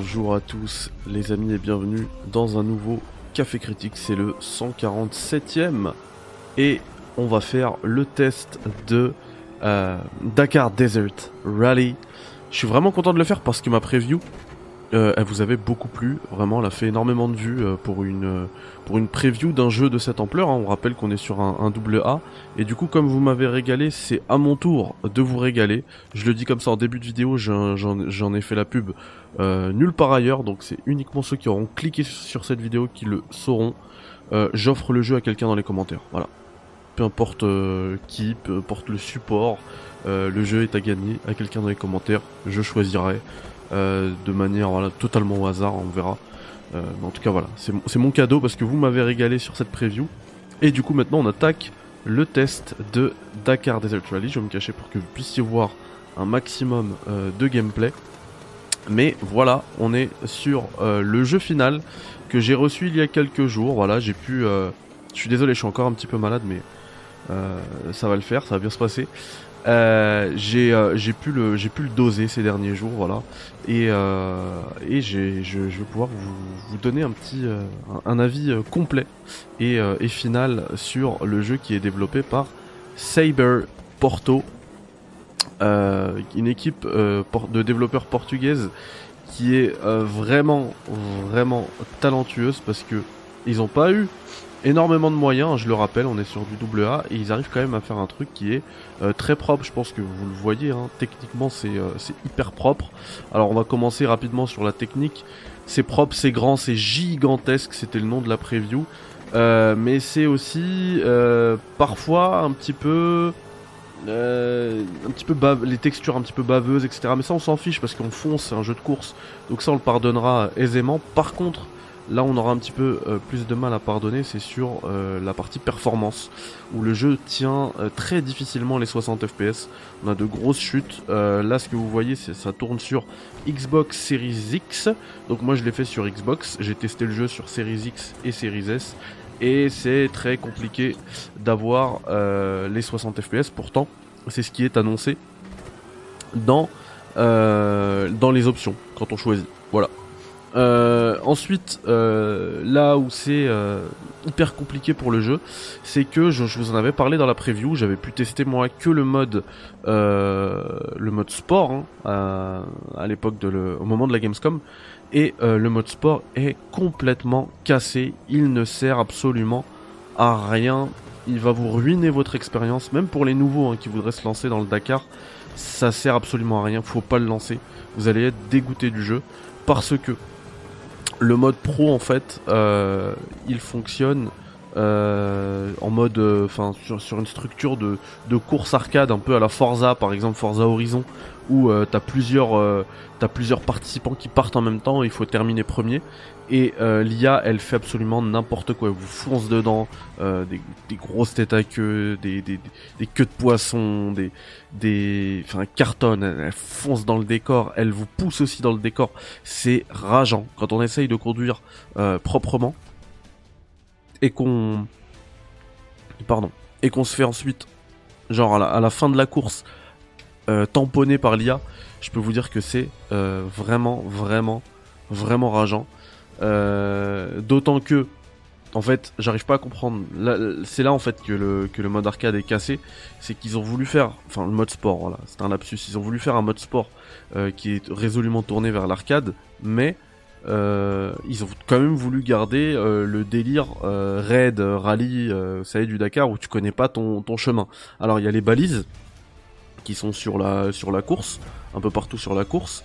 Bonjour à tous les amis et bienvenue dans un nouveau Café Critique, c'est le 147ème et on va faire le test de euh, Dakar Desert Rally. Je suis vraiment content de le faire parce que ma preview euh, elle vous avait beaucoup plu, vraiment, elle a fait énormément de vues euh, pour une euh, pour une preview d'un jeu de cette ampleur. Hein. On rappelle qu'on est sur un, double A, et du coup, comme vous m'avez régalé, c'est à mon tour de vous régaler. Je le dis comme ça en début de vidéo, j'en ai fait la pub nulle part ailleurs, donc c'est uniquement ceux qui auront cliqué sur cette vidéo qui le sauront. J'offre le jeu à quelqu'un dans les commentaires, voilà. Peu importe qui, peu importe le support, le jeu est à gagner à quelqu'un dans les commentaires. Je choisirai. Euh, de manière voilà, totalement au hasard, on verra. Euh, en tout cas voilà, c'est mon cadeau parce que vous m'avez régalé sur cette preview. Et du coup maintenant on attaque le test de Dakar Desert Rally. Je vais me cacher pour que vous puissiez voir un maximum euh, de gameplay. Mais voilà, on est sur le jeu final que j'ai reçu il y a quelques jours. Voilà, j'ai pu... je suis désolé, je suis encore un petit peu malade, mais ça va le faire, ça va bien se passer. Euh, euh, j'ai pu le j'ai pu le doser ces derniers jours voilà. Et euh, et je, je, vais pouvoir vous, vous donner un petit un, avis complet et, et final sur le jeu qui est développé par Saber Porto une équipe de développeurs portugaises qui est vraiment vraiment talentueuse parce que ils ont pas eu énormément de moyens, je le rappelle, on est sur du double A et ils arrivent quand même à faire un truc qui est euh, très propre, je pense que vous le voyez, hein. techniquement euh, c'est hyper propre. Alors on va commencer rapidement sur la technique, c'est propre, c'est grand, c'est gigantesque, c'était le nom de la preview, euh, mais c'est aussi parfois un petit peu... un petit peu les textures un petit peu baveuses etc mais ça on s'en fiche parce qu'on fonce c'est un jeu de course. Donc ça on le pardonnera aisément. Par contre Là, on aura un petit peu euh, plus de mal à pardonner, c'est sur euh, la partie performance, où le jeu tient euh, très difficilement les 60 FPS. On a de grosses chutes. là, ce que vous voyez, c'est ça tourne sur Xbox Series X. Donc moi, je l'ai fait sur Xbox. J'ai testé le jeu sur Series X et Series S. Et c'est très compliqué d'avoir les 60 FPS. Pourtant, c'est ce qui est annoncé dans, dans les options quand on choisit. Voilà. Euh, ensuite, euh, là où c'est euh, hyper compliqué pour le jeu, c'est que je, vous en avais parlé dans la preview. J'avais pu tester moi que le mode, le mode sport hein, à, l'époque de le, au moment de la Gamescom, et le mode sport est complètement cassé. Il ne sert absolument à rien. Il va vous ruiner votre expérience, même pour les nouveaux hein, qui voudraient se lancer dans le Dakar. Ça sert absolument à rien. Faut pas le lancer. Vous allez être dégoûté du jeu parce que le mode pro en fait, euh, il fonctionne euh, en mode, euh, enfin sur, une structure de, de course arcade un peu à la Forza, par exemple Forza Horizon, où euh, t'as plusieurs, euh, as plusieurs participants qui partent en même temps, il faut terminer premier. Et euh, l'IA, elle fait absolument n'importe quoi. Elle vous fonce dedans, des, grosses têtes à queue, des, des, des queues de poisson, des, des, enfin, cartonne. Elle, fonce dans le décor. Elle vous pousse aussi dans le décor. C'est rageant quand on essaye de conduire proprement et qu'on, pardon, et qu'on se fait ensuite, genre à la, fin de la course, euh, tamponné par l'IA, je peux vous dire que c'est euh, vraiment, vraiment, vraiment rageant. Euh, d'autant que, en fait, j'arrive pas à comprendre. C'est là en fait que le, que le mode arcade est cassé. C'est qu'ils ont voulu faire, enfin le mode sport, voilà, c'est un lapsus. Ils ont voulu faire un mode sport qui est résolument tourné vers l'arcade, mais ils ont quand même voulu garder le délire raid, rallye, ça y est, du Dakar où tu connais pas ton, ton chemin. Alors il y a les balises qui sont sur la, sur la course, un peu partout sur la course.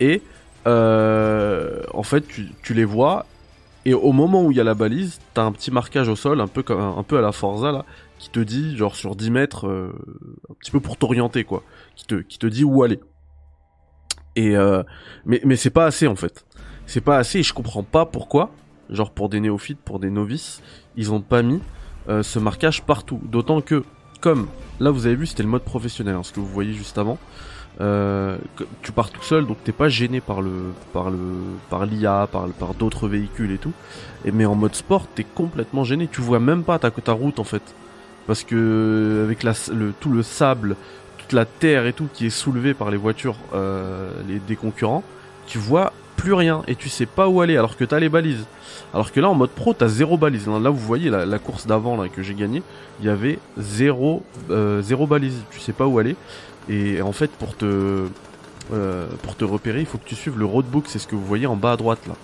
Et euh, en fait, tu, les vois. Et au moment où il y a la balise, t'as un petit marquage au sol, un peu comme un peu à la Forza là, qui te dit genre sur 10 mètres, euh, un petit peu pour t'orienter quoi, qui te qui te dit où aller. Et euh, mais mais c'est pas assez en fait. C'est pas assez et je comprends pas pourquoi. Genre pour des néophytes, pour des novices, ils ont pas mis ce marquage partout. D'autant que comme là vous avez vu c'était le mode professionnel, hein, ce que vous voyez juste avant. Euh, tu pars tout seul donc t'es pas gêné par le par le par l'IA par par d'autres véhicules et tout et mais en mode sport t'es complètement gêné tu vois même pas ta ta route en fait parce que avec la, le, tout le sable toute la terre et tout qui est soulevé par les voitures euh, les, des concurrents tu vois plus rien et tu sais pas où aller alors que t'as les balises. Alors que là en mode pro t'as zéro balise. Là vous voyez la, course d'avant là que j'ai gagné, il y avait zéro, euh, zéro balise. Tu sais pas où aller. Et en fait pour te, euh, pour te repérer il faut que tu suives le roadbook. C'est ce que vous voyez en bas à droite là.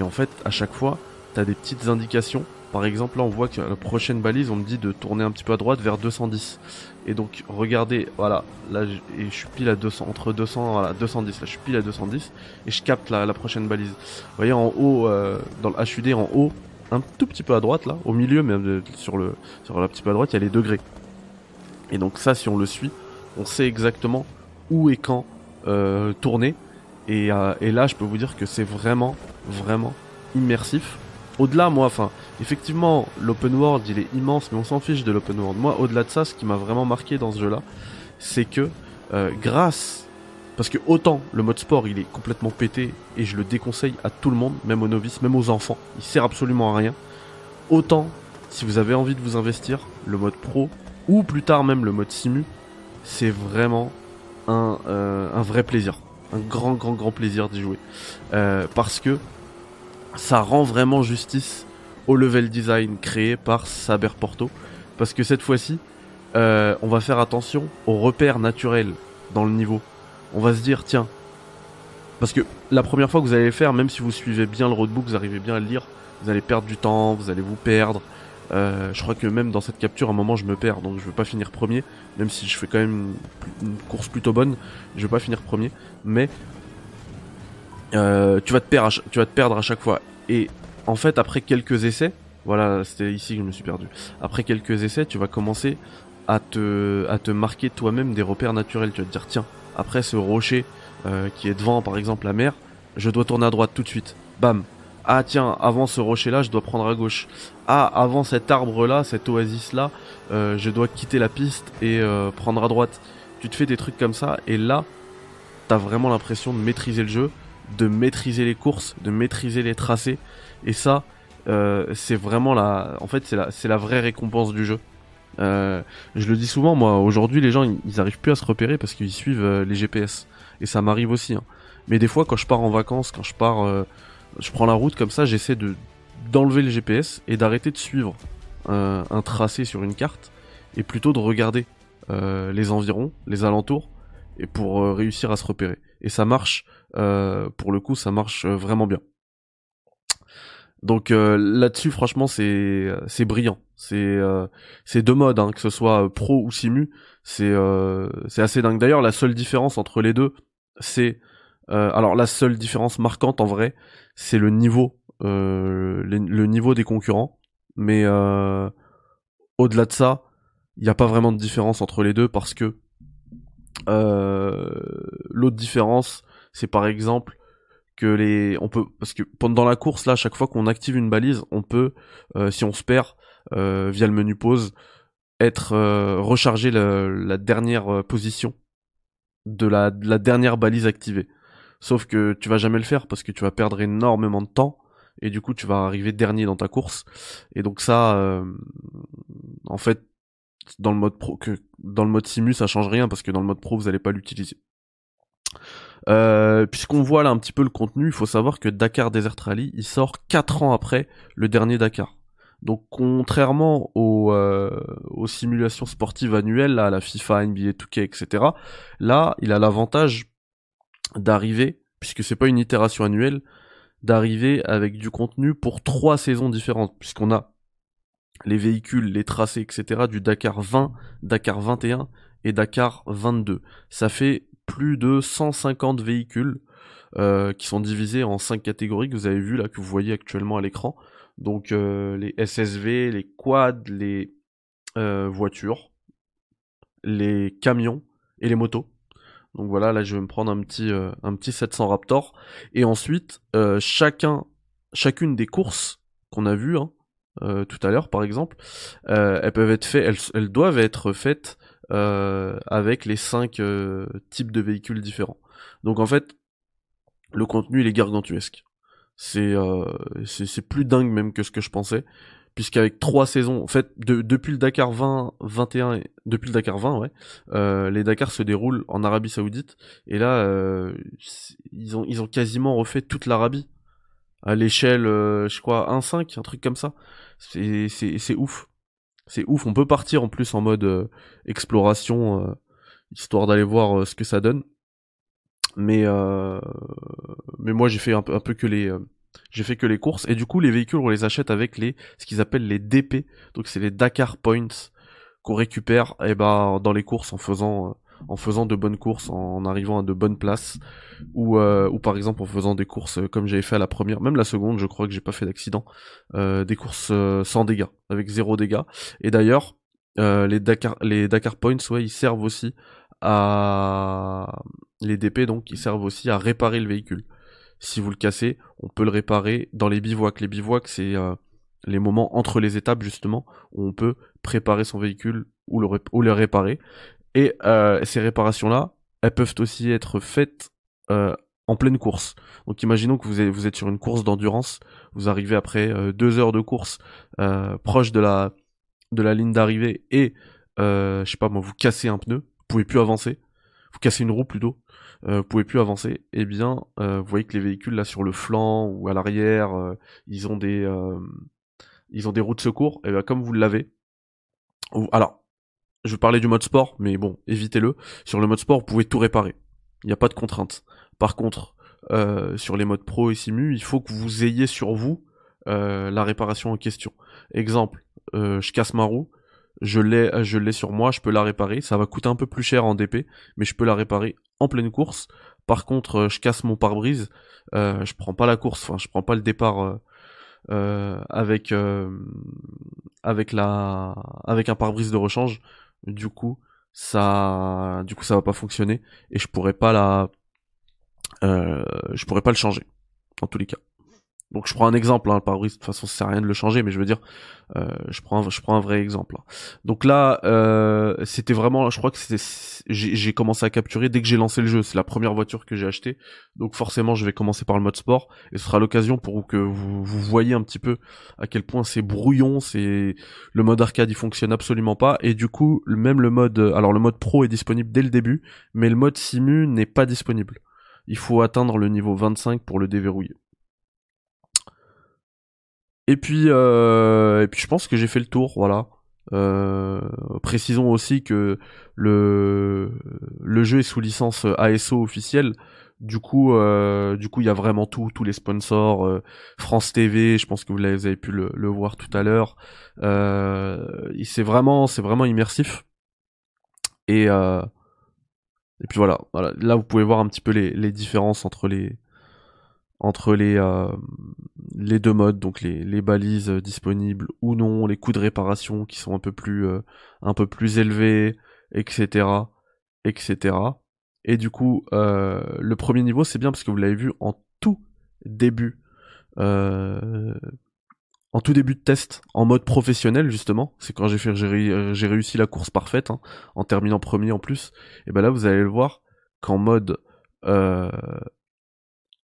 Et en fait à chaque fois t'as des petites indications par exemple, là, on voit que la prochaine balise, on me dit de tourner un petit peu à droite vers 210. Et donc, regardez, voilà, là, et je suis pile à 200, entre 200, voilà, 210, là, je suis pile à 210, et je capte la, prochaine balise. Vous voyez, en haut, euh, dans le HUD, en haut, un tout petit peu à droite, là, au milieu, même sur le, sur la petit peu à droite, il y a les degrés. Et donc, ça, si on le suit, on sait exactement où et quand euh, tourner. Euh, et là, je peux vous dire que c'est vraiment, vraiment immersif au-delà, moi, enfin, effectivement, l'open world, il est immense, mais on s'en fiche de l'open world. Moi, au-delà de ça, ce qui m'a vraiment marqué dans ce jeu-là, c'est que euh, grâce, parce que autant le mode sport, il est complètement pété et je le déconseille à tout le monde, même aux novices, même aux enfants, il sert absolument à rien. Autant, si vous avez envie de vous investir, le mode pro ou plus tard même le mode simu, c'est vraiment un, euh, vrai plaisir, un grand, grand, grand plaisir d'y jouer, euh, parce que ça rend vraiment justice au level design créé par Saber Porto. Parce que cette fois-ci, euh, on va faire attention aux repères naturels dans le niveau. On va se dire, tiens, parce que la première fois que vous allez le faire, même si vous suivez bien le roadbook, vous arrivez bien à le lire, vous allez perdre du temps, vous allez vous perdre. Euh, je crois que même dans cette capture, à un moment, je me perds, donc je veux pas finir premier, même si je fais quand même une course plutôt bonne, je veux pas finir premier, mais euh, tu vas te perdre, à chaque fois. Et en fait, après quelques essais, voilà, c'était ici que je me suis perdu. Après quelques essais, tu vas commencer à te, à te marquer toi-même des repères naturels. Tu vas te dire, tiens, après ce rocher euh, qui est devant, par exemple, la mer, je dois tourner à droite tout de suite. Bam. Ah tiens, avant ce rocher-là, je dois prendre à gauche. Ah, avant cet arbre-là, cette oasis-là, euh, je dois quitter la piste et prendre à droite. Tu te fais des trucs comme ça, et là, t'as vraiment l'impression de maîtriser le jeu de maîtriser les courses, de maîtriser les tracés. Et ça, euh, c'est vraiment la, en fait, c'est la, c'est la vraie récompense du jeu. Euh, je le dis souvent, moi, aujourd'hui, les gens, ils arrivent plus à se repérer parce qu'ils suivent euh, les GPS. Et ça m'arrive aussi. Hein. Mais des fois, quand je pars en vacances, quand je pars, je prends la route comme ça, j'essaie de d'enlever le GPS et d'arrêter de suivre un tracé sur une carte et plutôt de regarder les environs, les alentours, et pour réussir à se repérer. Et ça marche euh, pour le coup, ça marche euh, vraiment bien. Donc euh, là-dessus, franchement, c'est c'est brillant. C'est c'est deux modes, hein, que ce soit pro ou simu, c'est c'est assez dingue. D'ailleurs, la seule différence entre les deux, c'est alors la seule différence marquante en vrai, c'est le niveau le niveau des concurrents. Mais au-delà de ça, il n'y a pas vraiment de différence entre les deux parce que l'autre différence, c'est par exemple que les on peut parce que pendant la course là chaque fois qu'on active une balise on peut euh, si on se perd euh, via le menu pause être euh, recharger la dernière position de la, la dernière balise activée. Sauf que tu vas jamais le faire parce que tu vas perdre énormément de temps et du coup tu vas arriver dernier dans ta course. Et donc ça en fait dans le mode pro que dans le mode simu ça change rien parce que dans le mode pro vous allez pas l'utiliser euh, puisqu'on voit là un petit peu le contenu, il faut savoir que Dakar Desert Rally, il sort 4 ans après le dernier Dakar. Donc contrairement aux, euh, aux simulations sportives annuelles, là, la FIFA, NBA 2K, etc., là, il a l'avantage d'arriver, puisque c'est pas une itération annuelle, d'arriver avec du contenu pour trois saisons différentes, puisqu'on a les véhicules, les tracés, etc., du Dakar 20, Dakar 21 et Dakar 22. Ça fait plus de 150 véhicules euh, qui sont divisés en 5 catégories que vous avez vu là, que vous voyez actuellement à l'écran. Donc euh, les SSV, les quads, les euh, voitures, les camions et les motos. Donc voilà, là je vais me prendre un petit, un petit 700 Raptor. Et ensuite, chacun, chacune des courses qu'on a vues hein, tout à l'heure par exemple, elles peuvent être faites, elles, doivent être faites avec les cinq euh, types de véhicules différents. Donc en fait, le contenu il est gargantuesque. C'est euh, c'est plus dingue même que ce que je pensais, puisqu'avec trois saisons, en fait, depuis le Dakar 20, 21, et, depuis le Dakar 20, ouais, euh, les Dakar se déroulent en Arabie Saoudite, et là, euh, ils ont ils ont quasiment refait toute l'Arabie à l'échelle, euh, je crois, 1.5, un truc comme ça. C'est c'est c'est ouf, c'est ouf. On peut partir en plus en mode euh, exploration, euh, histoire d'aller voir ce que ça donne. Mais mais moi j'ai fait un peu un peu que les j'ai fait que les courses et du coup les véhicules on les achète avec les ce qu'ils appellent les DP donc c'est les Dakar Points qu'on récupère eh ben dans les courses en faisant euh, en faisant de bonnes courses en arrivant à de bonnes places ou euh, par exemple en faisant des courses euh, comme j'avais fait à la première même la seconde je crois que j'ai pas fait d'accident des courses sans dégâts avec zéro dégâts et d'ailleurs les Dakar Points ouais ils servent aussi à les DP donc ils servent aussi à réparer le véhicule si vous le cassez, on peut le réparer dans les bivouacs. Les bivouacs, c'est euh, les moments entre les étapes, justement, où on peut préparer son véhicule ou le, ou le réparer. Et euh, ces réparations-là, elles peuvent aussi être faites euh, en pleine course. Donc imaginons que vous êtes, vous êtes sur une course d'endurance, vous arrivez après deux heures de course proche de la, de la ligne d'arrivée et, je sais pas moi, vous cassez un pneu, vous pouvez plus avancer, vous cassez une roue plutôt, euh, vous pouvez plus avancer, eh bien, euh, vous voyez que les véhicules là sur le flanc ou à l'arrière, euh, ils ont des, ils ont des roues de secours. Et bien, comme vous l'avez, alors, je parler du mode sport, mais bon, évitez-le. Sur le mode sport, vous pouvez tout réparer. Il n'y a pas de contrainte. Par contre, sur les modes pro et simu, il faut que vous ayez sur vous la réparation en question. Exemple, je casse ma roue, je l'ai je l'ai sur moi, je peux la réparer, ça va coûter un peu plus cher en DP, mais je peux la réparer en pleine course. Par contre, euh, je casse mon pare-brise, euh, je prends pas la course, enfin je prends pas le départ euh, euh avec avec la avec un pare-brise de rechange. Du coup, ça du coup ça va pas fonctionner et je pourrais pas la je pourrais pas le changer en tous les cas. Donc je prends un exemple, hein, le de toute façon ça sert à rien de le changer, mais je veux dire, euh, je prends un, je prends un vrai exemple. Hein. Donc là, euh, c'était vraiment, je crois que c'était, j'ai commencé à capturer dès que j'ai lancé le jeu. C'est la première voiture que j'ai achetée, donc forcément je vais commencer par le mode sport, et ce sera l'occasion pour que vous, vous voyez un petit peu à quel point c'est brouillon, c'est le mode arcade il fonctionne absolument pas, et du coup même le mode, alors le mode pro est disponible dès le début, mais le mode simu n'est pas disponible. Il faut atteindre le niveau 25 pour le déverrouiller. Et puis, euh, et puis je pense que j'ai fait le tour, voilà. Euh, précisons aussi que le le jeu est sous licence ASO officielle. Du coup, euh, du coup, il y a vraiment tout, tous les sponsors, euh, France TV. Je pense que vous, l'avez, vous avez pu le, le, voir tout à l'heure. Euh, c'est vraiment, c'est vraiment immersif. Et euh, et puis voilà, voilà. Là, vous pouvez voir un petit peu les, les différences entre les entre les, euh, les deux modes, donc les, les balises disponibles ou non, les coûts de réparation qui sont un peu plus, euh, un peu plus élevés, etc., etc. Et du coup, euh, le premier niveau, c'est bien parce que vous l'avez vu en tout début, en tout début de test, en mode professionnel justement. C'est quand j'ai fait, j'ai réussi la course parfaite, hein, en terminant premier en plus. Et ben là, vous allez le voir qu'en mode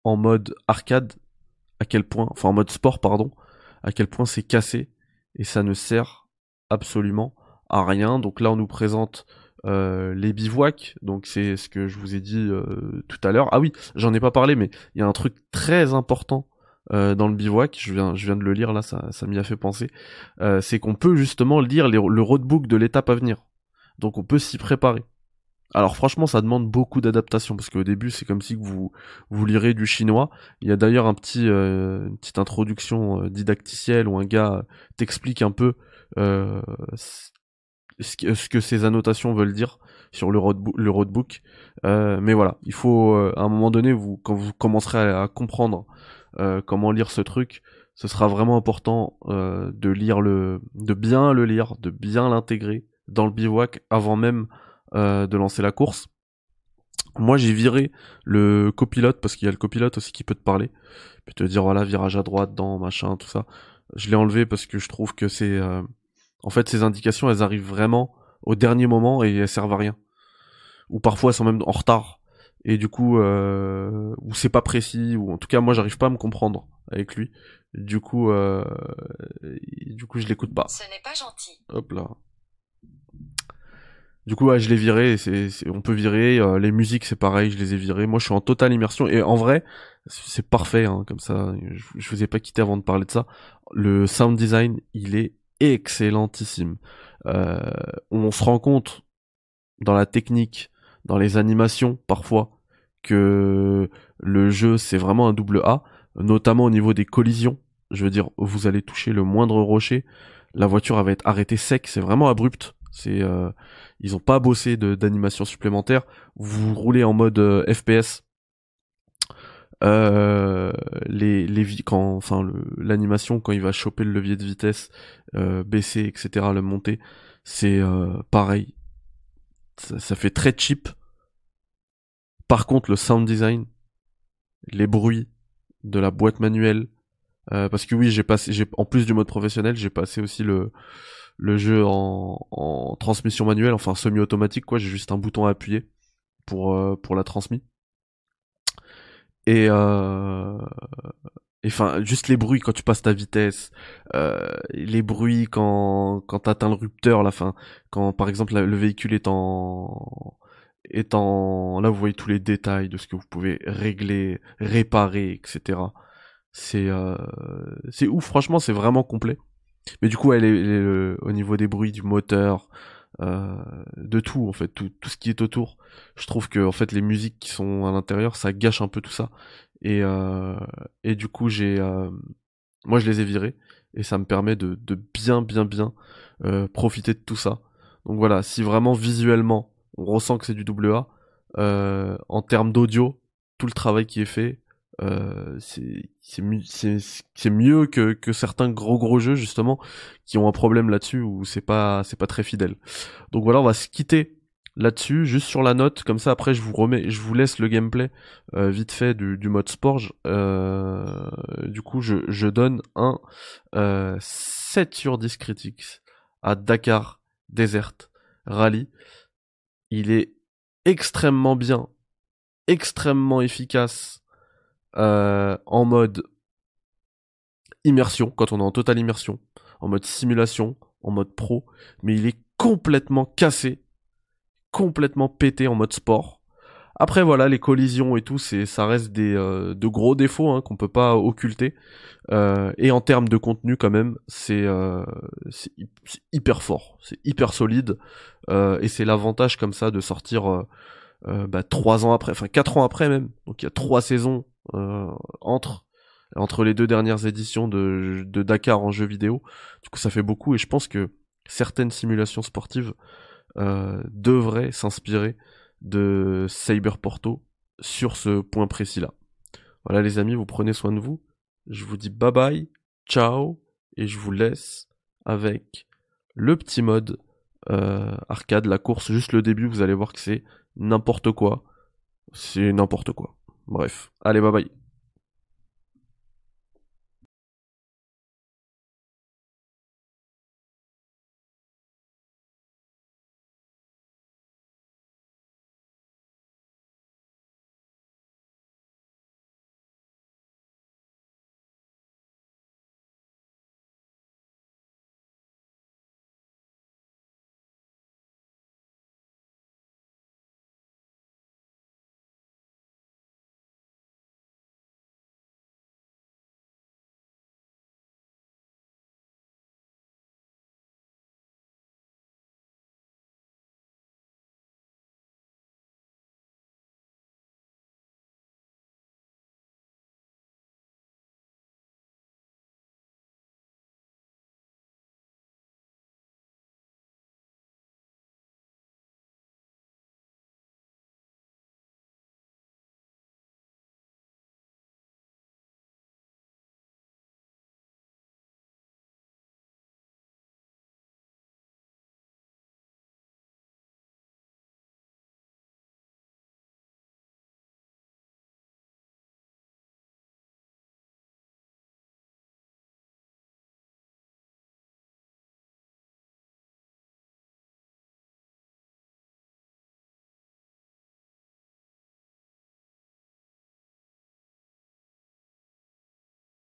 en mode arcade, à quel point, enfin en mode sport, pardon, à quel point c'est cassé et ça ne sert absolument à rien. Donc là, on nous présente euh, les bivouacs, donc c'est ce que je vous ai dit euh, tout à l'heure. Ah oui, j'en ai pas parlé, mais il y a un truc très important euh, dans le bivouac. Je viens, je viens de le lire là, ça, ça m'y a fait penser. c'est qu'on peut justement lire le roadbook de l'étape à venir. Donc on peut s'y préparer. Alors franchement, ça demande beaucoup d'adaptation parce qu'au début, c'est comme si vous vous lirez du chinois. Il y a d'ailleurs un petit euh, une petite introduction euh, didacticielle où un gars t'explique un peu euh, ce, que, ce, que, ces annotations veulent dire sur le, roadbook. Le roadbook. mais voilà, il faut à un moment donné, vous quand vous commencerez à, comprendre comment lire ce truc, ce sera vraiment important de lire le, de bien le lire, de bien l'intégrer dans le bivouac avant même euh, de lancer la course. Moi, j'ai viré le copilote parce qu'il y a le copilote aussi qui peut te parler, puis te dire voilà virage à droite, dans machin, tout ça. Je l'ai enlevé parce que je trouve que c'est, euh, en fait, ces indications, elles arrivent vraiment au dernier moment et elles servent à rien. Ou parfois elles sont même en retard. et du coup euh, ou c'est pas précis ou en tout cas moi j'arrive pas à me comprendre avec lui. Du coup euh, du coup je l'écoute pas. Ce n'est pas gentil. Hop là. Du coup, ouais, je l'ai viré. On peut virer. Euh, les musiques, c'est pareil, je les ai virées. Moi, je suis en totale immersion. Et en vrai, c'est parfait. Hein, comme ça, je, je vous ai pas quitté avant de parler de ça. Le sound design, il est excellentissime. Euh, on se rend compte dans la technique, dans les animations, parfois, que le jeu, c'est vraiment un double A, notamment au niveau des collisions. Je veux dire, vous allez toucher le moindre rocher, la voiture va être arrêtée sec. C'est vraiment abrupt. C'est euh, ils ont pas bossé d'animation supplémentaire. Vous roulez en mode euh, FPS. Euh, les les quand enfin l'animation quand il va choper le levier de vitesse, euh, baisser etc le monter, c'est euh, pareil. Ça, ça, fait très cheap. Par contre le sound design, les bruits de la boîte manuelle, euh, parce que oui j'ai passé j'ai en plus du mode professionnel j'ai passé aussi le le jeu en, transmission manuelle, enfin semi-automatique quoi, j'ai juste un bouton à appuyer pour, euh, pour la transmise. Et euh, enfin juste les bruits quand tu passes ta vitesse, euh, les bruits quand quand t'atteins le rupteur, la fin, quand par exemple le véhicule est en est en là vous voyez tous les détails de ce que vous pouvez régler, réparer, etc. C'est c'est ouf, franchement c'est vraiment complet. Mais du coup, elle est, au niveau des bruits du moteur, euh, de tout en fait, tout, tout ce qui est autour. Je trouve que en fait les musiques qui sont à l'intérieur, ça gâche un peu tout ça. Et euh, et du coup, j'ai, euh, moi je les ai virés et ça me permet de, de bien bien bien euh, profiter de tout ça. Donc voilà, si vraiment visuellement on ressent que c'est du double A, euh, en termes d'audio, tout le travail qui est fait, euh, c'est mieux que, que certains gros gros jeux justement qui ont un problème là-dessus où c'est pas c'est pas très fidèle. Donc voilà, on va se quitter là-dessus, juste sur la note, comme ça après je vous remets, je vous laisse le gameplay euh, vite fait du, mode sport. Euh, du coup je, je donne un euh, 7 sur 10 critiques à Dakar Desert Rally. Il est extrêmement bien, extrêmement efficace euh, en mode immersion, quand on est en totale immersion, en mode simulation, en mode pro, mais il est complètement cassé, complètement pété en mode sport. Après voilà, les collisions et tout, c'est ça reste des euh, de gros défauts hein, qu'on peut pas occulter. Euh, et en termes de contenu quand même, c'est euh, hyper fort, c'est hyper solide. et c'est l'avantage comme ça de sortir bah, trois ans après, enfin quatre ans après même. Donc il y a trois saisons euh, entre entre les deux dernières éditions de, de Dakar en jeu vidéo. Du coup, ça fait beaucoup et je pense que certaines simulations sportives euh, devraient s'inspirer de Cyber Porto sur ce point précis-là. Voilà les amis, vous prenez soin de vous. Je vous dis bye bye, ciao, et je vous laisse avec le petit mode euh, arcade, la course, juste le début, vous allez voir que c'est n'importe quoi. C'est n'importe quoi. Bref, allez, bye bye.